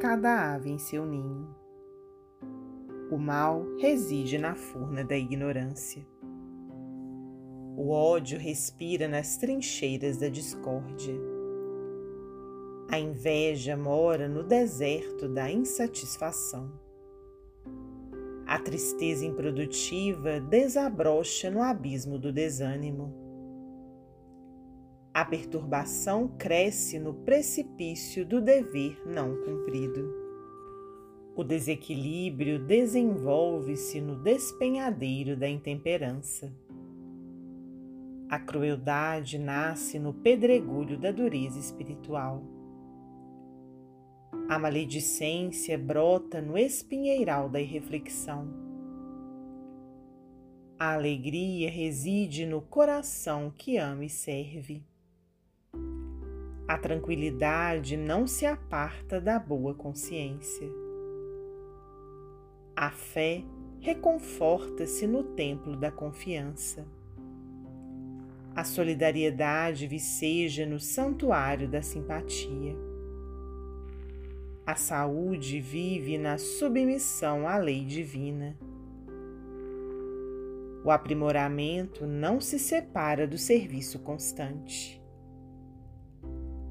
cada ave em seu ninho. O mal reside na furna da ignorância. O ódio respira nas trincheiras da discórdia. A inveja mora no deserto da insatisfação. A tristeza improdutiva desabrocha no abismo do desânimo. A perturbação cresce no precipício do dever não cumprido. O desequilíbrio desenvolve-se no despenhadeiro da intemperança. A crueldade nasce no pedregulho da dureza espiritual. A maledicência brota no espinheiral da irreflexão. A alegria reside no coração que ama e serve. A tranquilidade não se aparta da boa consciência. A fé reconforta-se no templo da confiança. A solidariedade viceja no santuário da simpatia. A saúde vive na submissão à lei divina. O aprimoramento não se separa do serviço constante.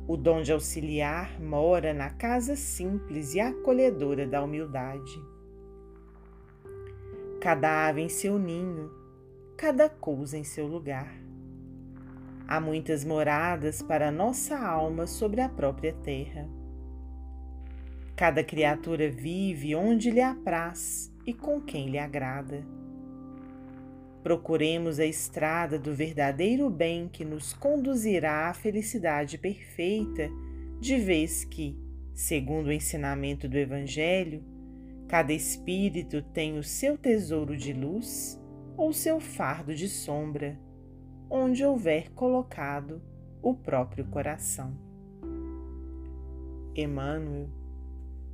O dom de auxiliar mora na casa simples e acolhedora da humildade. Cada ave em seu ninho, cada coisa em seu lugar. Há muitas moradas para nossa alma sobre a própria terra. Cada criatura vive onde lhe apraz e com quem lhe agrada. Procuremos a estrada do verdadeiro bem que nos conduzirá à felicidade perfeita, de vez que, segundo o ensinamento do Evangelho, cada espírito tem o seu tesouro de luz ou seu fardo de sombra onde houver colocado o próprio coração. Emmanuel,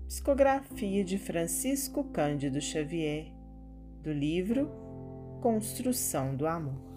psicografia de Francisco Cândido Xavier, do livro Construção do Amor.